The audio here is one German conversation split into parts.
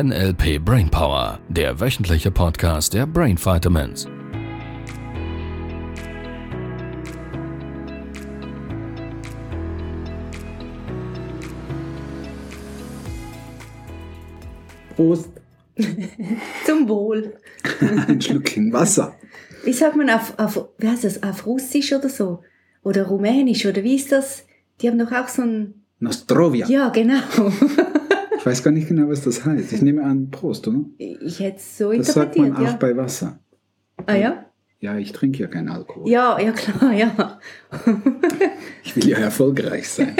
NLP Brainpower, der wöchentliche Podcast der Brain Vitamins. Prost. Zum Wohl. Ein Schlückchen Wasser. Wie sagt man auf, auf, wie heißt das, auf Russisch oder so? Oder Rumänisch oder wie ist das? Die haben doch auch so ein. Nostrovia. Ja, genau. Ich weiß gar nicht genau, was das heißt. Ich nehme an Prost, oder? Ich hätte es so Das sagt man interpretiert, auch ja. bei Wasser. Ah ja? Ja, ich trinke ja keinen Alkohol. Ja, ja klar, ja. Ich will ja erfolgreich sein.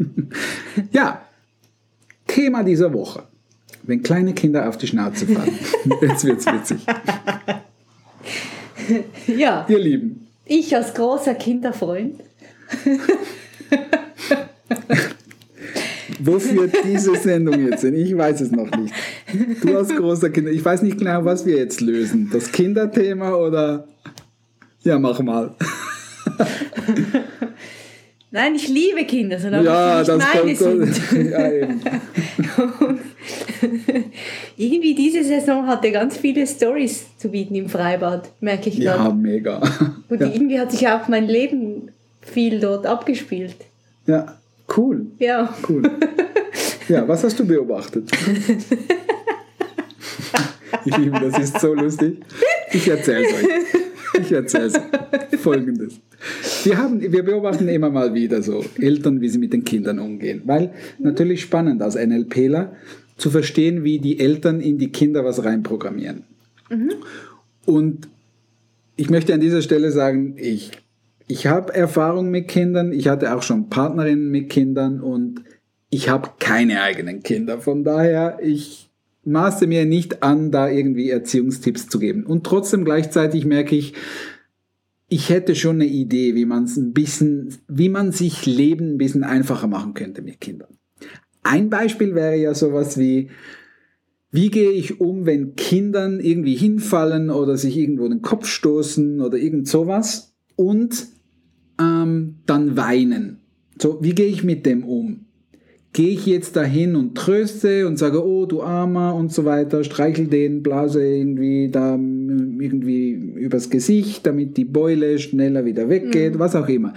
ja, Thema dieser Woche. Wenn kleine Kinder auf die Schnauze fallen. Jetzt wird's witzig. Ja, Ihr Lieben, ich als großer Kinderfreund. Wofür diese Sendung jetzt sind, ich weiß es noch nicht. Du als großer Kinder, ich weiß nicht genau, was wir jetzt lösen. Das Kinderthema oder... Ja, mach mal. Nein, ich liebe Kinder, solange Ja, sie das nicht meine kommt. sind. Ja, eben. Irgendwie diese Saison hatte ganz viele Stories zu bieten im Freibad, merke ich ja, gerade. mega. Und Ja, irgendwie hat sich auch mein Leben viel dort abgespielt. ja, cool. Ja. Cool. Ja, was hast du beobachtet? Ich liebe, das ist so lustig. Ich erzähle es euch. Ich erzähle es. Folgendes. Wir, haben, wir beobachten immer mal wieder so Eltern, wie sie mit den Kindern umgehen. Weil natürlich spannend als NLPler zu verstehen, wie die Eltern in die Kinder was reinprogrammieren. Und ich möchte an dieser Stelle sagen, ich, ich habe Erfahrung mit Kindern, ich hatte auch schon Partnerinnen mit Kindern und ich habe keine eigenen Kinder. Von daher, ich maße mir nicht an, da irgendwie Erziehungstipps zu geben. Und trotzdem gleichzeitig merke ich, ich hätte schon eine Idee, wie man es ein bisschen, wie man sich Leben ein bisschen einfacher machen könnte mit Kindern. Ein Beispiel wäre ja sowas wie, wie gehe ich um, wenn Kindern irgendwie hinfallen oder sich irgendwo den Kopf stoßen oder irgend sowas und ähm, dann weinen? So, wie gehe ich mit dem um? Gehe ich jetzt dahin und tröste und sage, oh du Armer und so weiter, streichel den, blase irgendwie da irgendwie übers Gesicht, damit die Beule schneller wieder weggeht, was auch immer.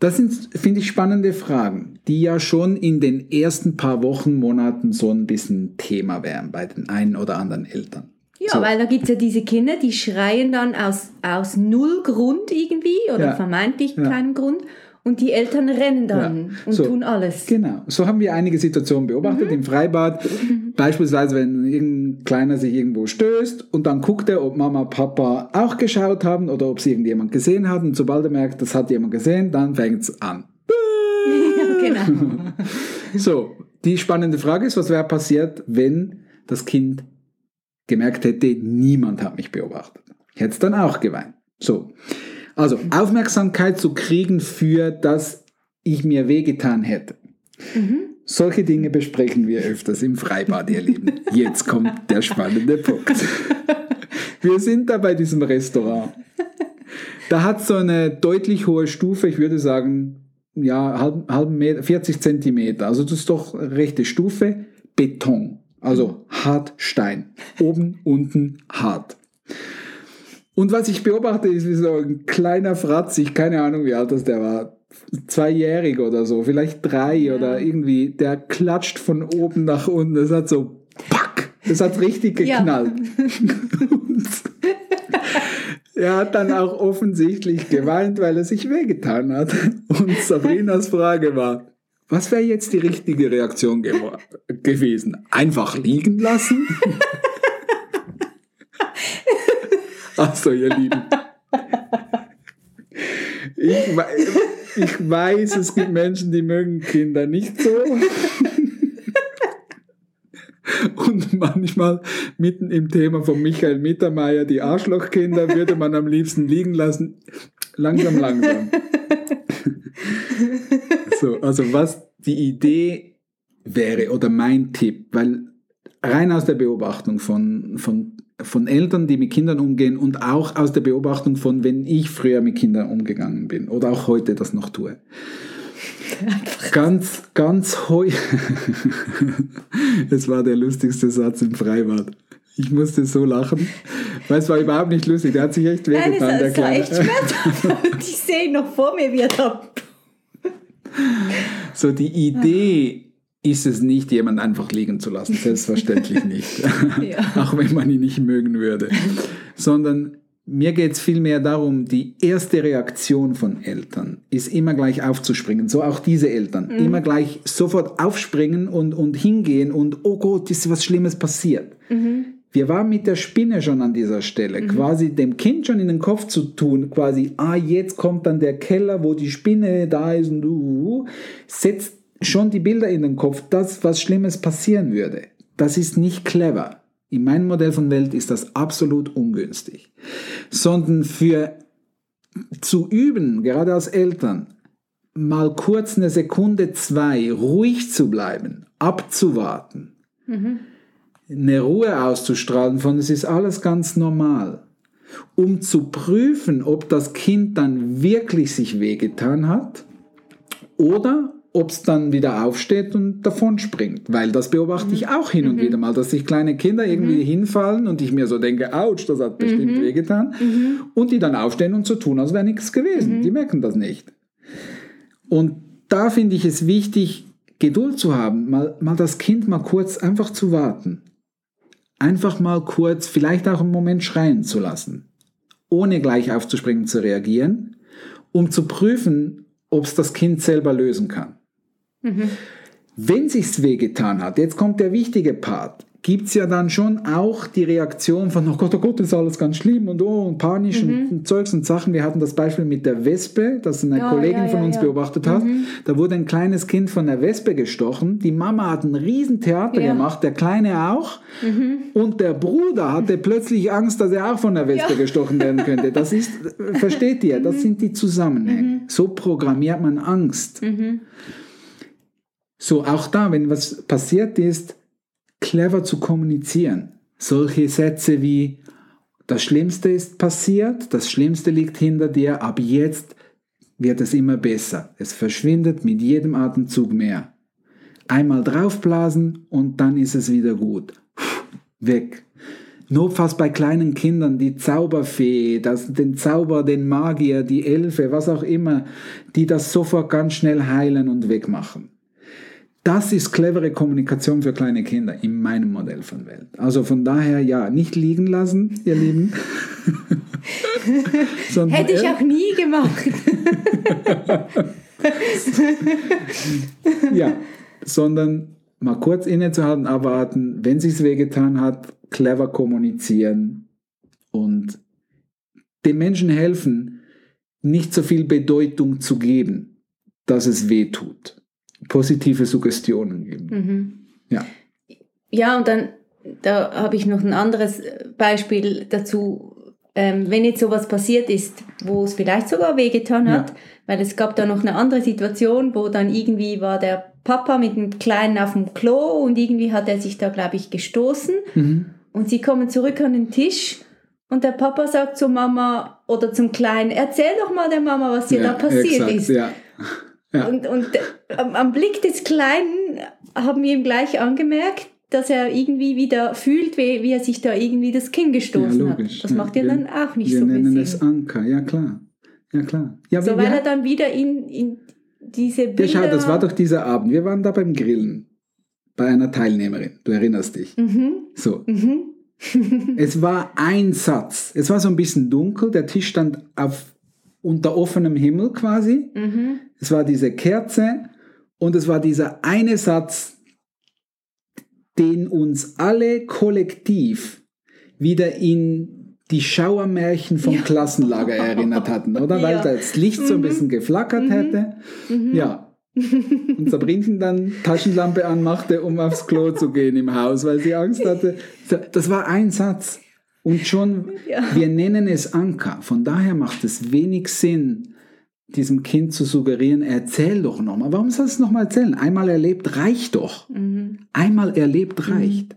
Das sind, finde ich, spannende Fragen, die ja schon in den ersten paar Wochen, Monaten so ein bisschen Thema wären bei den einen oder anderen Eltern. Ja, So. weil da gibt es ja diese Kinder, die schreien dann aus, aus null Grund irgendwie oder Ja. vermeintlich Ja. keinen Grund und die Eltern rennen dann Ja. und So. tun alles. Genau, so haben wir einige Situationen beobachtet im Freibad. Beispielsweise, wenn irgendein Kleiner sich irgendwo stößt und dann guckt er, ob Mama, Papa auch geschaut haben oder ob sie irgendjemand gesehen haben. Und sobald er merkt, das hat jemand gesehen, dann fängt es an. ja, genau. So, die spannende Frage ist, was wäre passiert, wenn das Kind gemerkt hätte, niemand hat mich beobachtet. Ich hätte es dann auch geweint. So, also Aufmerksamkeit zu kriegen für, dass ich mir wehgetan hätte. Solche Dinge besprechen wir öfters im Freibad, ihr Lieben. Jetzt kommt der spannende Punkt. Wir sind da bei diesem Restaurant. Da hat so eine deutlich hohe Stufe, ich würde sagen, ja, halb, halb Meter, 40 Zentimeter. Also das ist doch eine rechte Stufe. Beton. Also hart Stein. Oben, unten hart. Und was ich beobachte, ist wie so ein kleiner Fratz, ich keine Ahnung, wie alt das der war, zweijährig oder so, vielleicht drei oder irgendwie, der klatscht von oben nach unten. Das hat so, pack, das hat richtig Ja. geknallt. Und er hat dann auch offensichtlich geweint, weil er sich wehgetan hat. Und Sabrinas Frage war, was wäre jetzt die richtige Reaktion gewesen? Einfach liegen lassen? Achso, ihr Lieben. Ich, ich weiß, es gibt Menschen, die mögen Kinder nicht so. Und manchmal mitten im Thema von Michael Mittermeier, die Arschlochkinder, würde man am liebsten liegen lassen. Langsam, langsam. So, also was die Idee wäre oder mein Tipp, weil rein aus der Beobachtung von, von, von Eltern, die mit Kindern umgehen und auch aus der Beobachtung von, wenn ich früher mit Kindern umgegangen bin oder auch heute das noch tue. Ganz, ganz heu. Es war der lustigste Satz im Freibad. Ich musste so lachen, weil es war überhaupt nicht lustig. Der hat sich echt Nein, es wehgetan, der es war Kleine. echt schmerzhaft. Ich sehe ihn noch vor mir, wie er da. So, die Idee ist es nicht, jemand einfach liegen zu lassen. Selbstverständlich nicht. Ja. Auch wenn man ihn nicht mögen würde. Sondern mir geht es vielmehr darum, die erste Reaktion von Eltern ist immer gleich aufzuspringen. So auch diese Eltern. Immer gleich sofort aufspringen und, und hingehen und, oh Gott, ist was Schlimmes passiert. Wir waren mit der Spinne schon an dieser Stelle, quasi dem Kind schon in den Kopf zu tun, quasi, ah, jetzt kommt dann der Keller, wo die Spinne da ist und uh, setzt schon die Bilder in den Kopf, das, was Schlimmes passieren würde. Das ist nicht clever. In meinem Modell von Welt ist das absolut ungünstig. Sondern für zu üben, gerade als Eltern, mal kurz eine Sekunde, zwei, ruhig zu bleiben, abzuwarten, eine Ruhe auszustrahlen von es ist alles ganz normal, um zu prüfen, ob das Kind dann wirklich sich wehgetan hat oder ob es dann wieder aufsteht und davon springt. Weil das beobachte ich auch hin und wieder mal, dass sich kleine Kinder irgendwie hinfallen und ich mir so denke, ouch, das hat bestimmt wehgetan. Und die dann aufstehen und so tun, als wäre nichts gewesen. Die merken das nicht. Und da finde ich es wichtig, Geduld zu haben, mal, mal das Kind mal kurz einfach zu warten. Einfach mal kurz, vielleicht auch einen Moment schreien zu lassen, ohne gleich aufzuspringen zu reagieren, um zu prüfen, ob es das Kind selber lösen kann. Wenn sich's wehgetan hat, jetzt kommt der wichtige Part, gibt's ja dann schon auch die Reaktion von, oh Gott, oh Gott, ist alles ganz schlimm und oh, und panisch und Zeugs und Sachen. Wir hatten das Beispiel mit der Wespe, das eine Ja, Kollegin ja, von ja, uns ja. beobachtet hat. Da wurde ein kleines Kind von der Wespe gestochen. Die Mama hat ein Riesentheater gemacht, der Kleine auch. Und der Bruder hatte plötzlich Angst, dass er auch von der Wespe gestochen werden könnte. Das ist, versteht ihr, das sind die Zusammenhänge. So programmiert man Angst. So, auch da, wenn was passiert ist, clever zu kommunizieren. Solche Sätze wie, das Schlimmste ist passiert, das Schlimmste liegt hinter dir, ab jetzt wird es immer besser. Es verschwindet mit jedem Atemzug mehr. Einmal draufblasen und dann ist es wieder gut. Weg. Notfalls bei kleinen Kindern die Zauberfee, das, den Zauber, den Magier, die Elfe, was auch immer, die das sofort ganz schnell heilen und wegmachen. Das ist clevere Kommunikation für kleine Kinder in meinem Modell von Welt. Also von daher, ja, nicht liegen lassen, ihr Lieben. Hätte ich auch nie gemacht. Ja, sondern mal kurz innezuhalten, abwarten, wenn sich's wehgetan hat, clever kommunizieren und dem Menschen helfen, nicht so viel Bedeutung zu geben, dass es weh tut. Positive Suggestionen geben. Ja. Ja, und dann, da habe ich noch ein anderes Beispiel dazu. Ähm, wenn jetzt sowas passiert ist, wo es vielleicht sogar wehgetan hat, Ja. weil es gab da noch eine andere Situation, wo dann irgendwie war der Papa mit dem Kleinen auf dem Klo und irgendwie hat er sich da, glaube ich, gestoßen. Mhm. Und sie kommen zurück an den Tisch und der Papa sagt zur Mama oder zum Kleinen, erzähl doch mal der Mama, was dir da passiert exakt, ist. Ja. Ja. Und, und am, Blick des Kleinen haben wir ihm gleich angemerkt, dass er irgendwie wieder fühlt, wie, wie er sich da irgendwie das Kinn gestoßen Ja, hat. Das Ja, macht ja wir- dann auch nicht Wir so viel nennen es Anker, ja klar. Ja klar. Ja, so, wir- weil wir- er dann wieder in, in diese Bilder... Ja, schau, das war doch dieser Abend. Wir waren da beim Grillen bei einer Teilnehmerin. Du erinnerst dich. Mhm, So. mhm, Es war ein Satz. Es war so ein bisschen dunkel. Der Tisch stand auf, unter offenem Himmel quasi. mhm. Es war diese Kerze und es war dieser eine Satz, den uns alle kollektiv wieder in die Schauermärchen vom Ja. Klassenlager erinnert hatten, oder? Weil Ja. da das Licht so ein bisschen geflackert hätte. Ja. Und Sabrinchen dann Taschenlampe anmachte, um aufs Klo zu gehen im Haus, weil sie Angst hatte. Das war ein Satz. Und schon, Ja. wir nennen es Anker. Von daher macht es wenig Sinn, diesem Kind zu suggerieren, erzähl doch nochmal. Warum soll es nochmal erzählen? Einmal erlebt reicht doch. Mhm. Einmal erlebt reicht.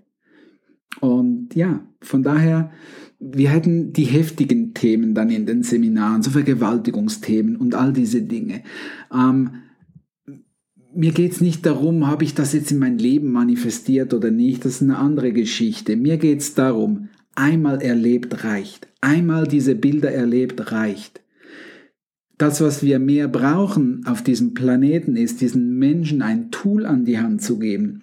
Und ja, von daher, wir hätten die heftigen Themen dann in den Seminaren, so Vergewaltigungsthemen und all diese Dinge. Ähm, mir geht es nicht darum, habe ich das jetzt in mein Leben manifestiert oder nicht, das ist eine andere Geschichte. Mir geht es darum, einmal erlebt reicht. Einmal diese Bilder erlebt reicht. Das, was wir mehr brauchen auf diesem Planeten, ist, diesen Menschen ein Tool an die Hand zu geben,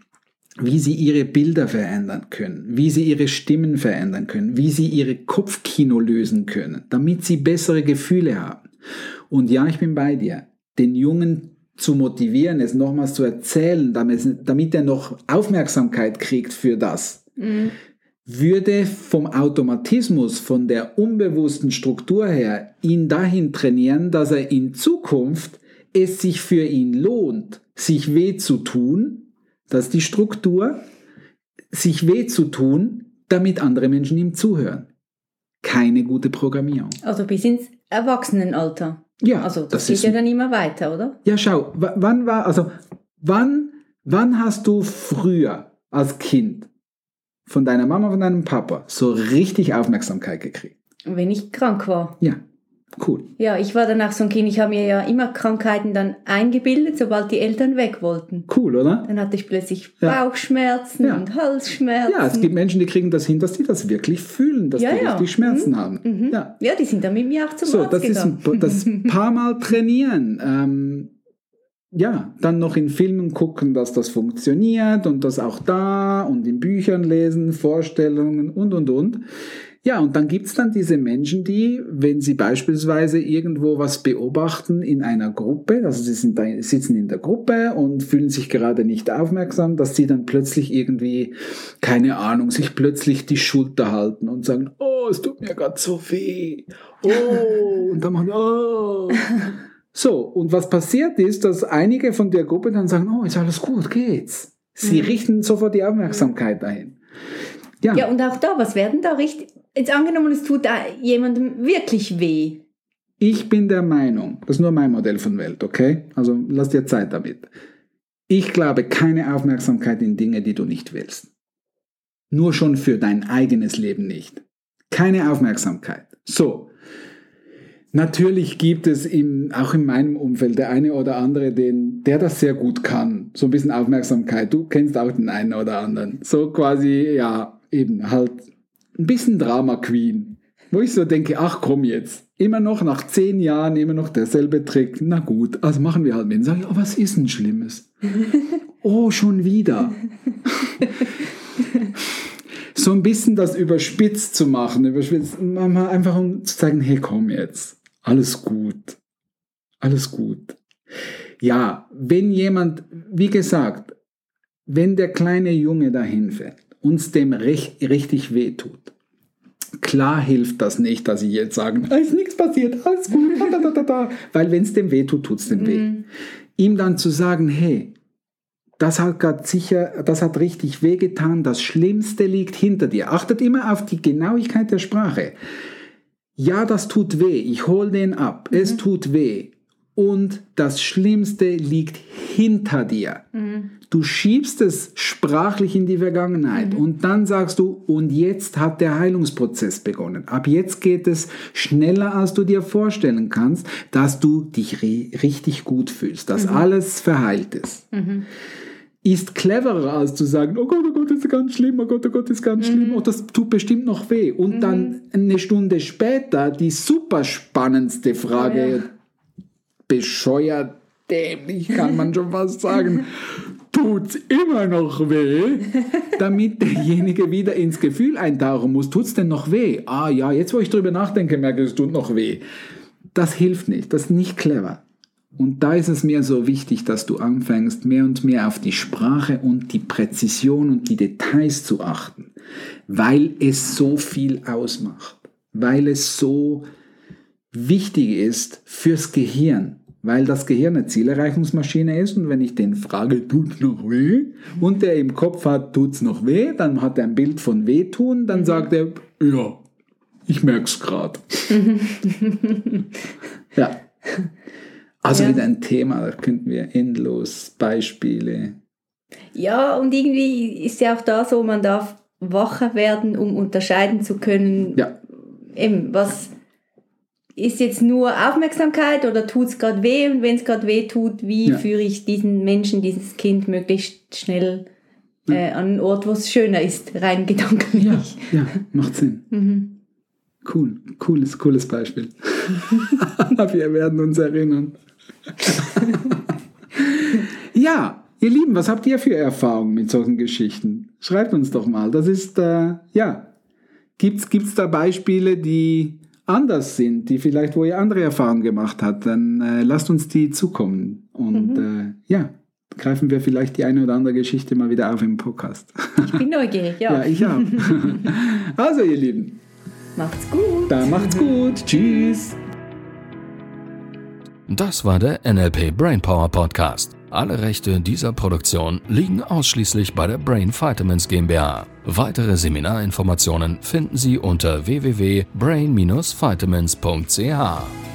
wie sie ihre Bilder verändern können, wie sie ihre Stimmen verändern können, wie sie ihre Kopfkino lösen können, damit sie bessere Gefühle haben. Und ja, ich bin bei dir. Den Jungen zu motivieren, es nochmals zu erzählen, damit, damit er noch Aufmerksamkeit kriegt für das, mhm. Würde vom Automatismus, von der unbewussten Struktur her ihn dahin trainieren, dass er in Zukunft es sich für ihn lohnt, sich weh zu tun, dass die Struktur, sich weh zu tun, damit andere Menschen ihm zuhören. Keine gute Programmierung. Also bis ins Erwachsenenalter. Ja, also das, das geht ja dann immer weiter, oder? Ja, schau, wann war, also wann, wann hast du früher als Kind von deiner Mama, von deinem Papa so richtig Aufmerksamkeit gekriegt? Wenn ich krank war. Ja, cool. Ja, ich war danach so ein Kind, ich habe mir ja immer Krankheiten dann eingebildet, sobald die Eltern weg wollten. Cool, oder? Dann hatte ich plötzlich ja. Bauchschmerzen ja. und Halsschmerzen. Ja, es gibt Menschen, die kriegen das hin, dass sie das wirklich fühlen, dass ja, die richtig Schmerzen mhm. haben. Mhm. Ja. ja, die sind dann mit mir auch zum so, Arzt das gegangen. Ist ein, das ein paar Mal trainieren. Ähm, ja, dann noch in Filmen gucken, dass das funktioniert und das auch da und in Büchern lesen, Vorstellungen und, und, und. Ja, und dann gibt's dann diese Menschen, die, wenn sie beispielsweise irgendwo was beobachten in einer Gruppe, also sie sind da, sitzen in der Gruppe und fühlen sich gerade nicht aufmerksam, dass sie dann plötzlich irgendwie, keine Ahnung, sich plötzlich die Schulter halten und sagen, oh, es tut mir gerade so weh. Oh, und dann machen, oh. So, und was passiert ist, dass einige von der Gruppe dann sagen, oh, ist alles gut, geht's. Sie mhm. richten sofort die Aufmerksamkeit dahin. Ja. ja, und auch da, was werden da richtig, Jetzt angenommen, es tut jemandem wirklich weh. Ich bin der Meinung, das ist nur mein Modell von Welt, okay? Also lass dir Zeit damit. Ich glaube keine Aufmerksamkeit in Dinge, die du nicht willst. Nur schon für dein eigenes Leben nicht. Keine Aufmerksamkeit. So. Natürlich gibt es im, auch in meinem Umfeld der eine oder andere, den, der das sehr gut kann. So ein bisschen Aufmerksamkeit. Du kennst auch den einen oder anderen. So quasi, ja, eben halt ein bisschen Drama Queen, wo ich so denke, ach komm jetzt, immer noch nach zehn Jahren immer noch derselbe Trick. Na gut, also machen wir halt mit. Sag ich, oh, was ist denn Schlimmes? oh, schon wieder. so ein bisschen das überspitzt zu machen, überspitzt, einfach um zu sagen, hey, komm jetzt, alles gut, alles gut. Ja, wenn jemand, wie gesagt, wenn der kleine Junge dahin fällt, uns dem recht, richtig wehtut. Klar hilft das nicht, dass ich jetzt sage, da ist nichts passiert, alles gut, da, da, da, da. weil wenn es dem wehtut, tut es dem weh. Mhm. Ihm dann zu sagen, hey, das hat gerade sicher, das hat richtig wehgetan, das Schlimmste liegt hinter dir. Achtet immer auf die Genauigkeit der Sprache. Ja, das tut weh, ich hole den ab, mhm. es tut weh. Und das Schlimmste liegt hinter dir. Mhm. Du schiebst es sprachlich in die Vergangenheit mhm. und dann sagst du, und jetzt hat der Heilungsprozess begonnen. Ab jetzt geht es schneller, als du dir vorstellen kannst, dass du dich richtig gut fühlst, dass mhm. alles verheilt ist. Mhm. Ist cleverer, als zu sagen, oh Gott, oh Gott, ist ganz schlimm, oh Gott, oh Gott, ist ganz schlimm, oh, das tut bestimmt noch weh. Und mhm. dann eine Stunde später die super spannendste Frage, ja. bescheuert, dämlich, kann man schon fast sagen tut's immer noch weh, damit derjenige wieder ins Gefühl eintauchen muss. Tut's denn noch weh? Ah ja, jetzt wo ich drüber nachdenke, merke ich, es tut noch weh. Das hilft nicht, das ist nicht clever. Und da ist es mir so wichtig, dass du anfängst, mehr und mehr auf die Sprache und die Präzision und die Details zu achten, weil es so viel ausmacht, weil es so wichtig ist fürs Gehirn weil das Gehirn eine Zielerreichungsmaschine ist und wenn ich den frage, tut's noch weh? Und der im Kopf hat, tut's noch weh? Dann hat er ein Bild von wehtun, dann mhm. sagt er, ja, ich merk's gerade. ja. Also ja. wieder ein Thema, da könnten wir endlos Beispiele. Ja, und irgendwie ist ja auch da so, man darf wacher werden, um unterscheiden zu können, ja. eben, was ist jetzt nur Aufmerksamkeit oder tut es gerade weh? Und wenn es gerade weh tut, wie Ja. führe ich diesen Menschen, dieses Kind möglichst schnell äh, an einen Ort, wo es schöner ist, rein gedanklich? Ja, macht Sinn. Mhm. Cool, cooles, cooles Beispiel. Wir werden uns erinnern. ja, ihr Lieben, was habt ihr für Erfahrungen mit solchen Geschichten? Schreibt uns doch mal. Das ist, äh, ja, gibt's, gibt's da Beispiele, die anders sind, die vielleicht, wo ihr andere Erfahrungen gemacht habt, dann äh, lasst uns die zukommen. Und äh, ja, greifen wir vielleicht die eine oder andere Geschichte mal wieder auf im Podcast. Ich bin neugierig, ja. ja, ich auch. also, ihr Lieben, Macht's gut. dann macht's gut. Tschüss. Das war der NLP Brainpower Podcast. Alle Rechte dieser Produktion liegen ausschließlich bei der Brain Vitamins GmbH. Weitere Seminarinformationen finden Sie unter www.brain-vitamins.ch.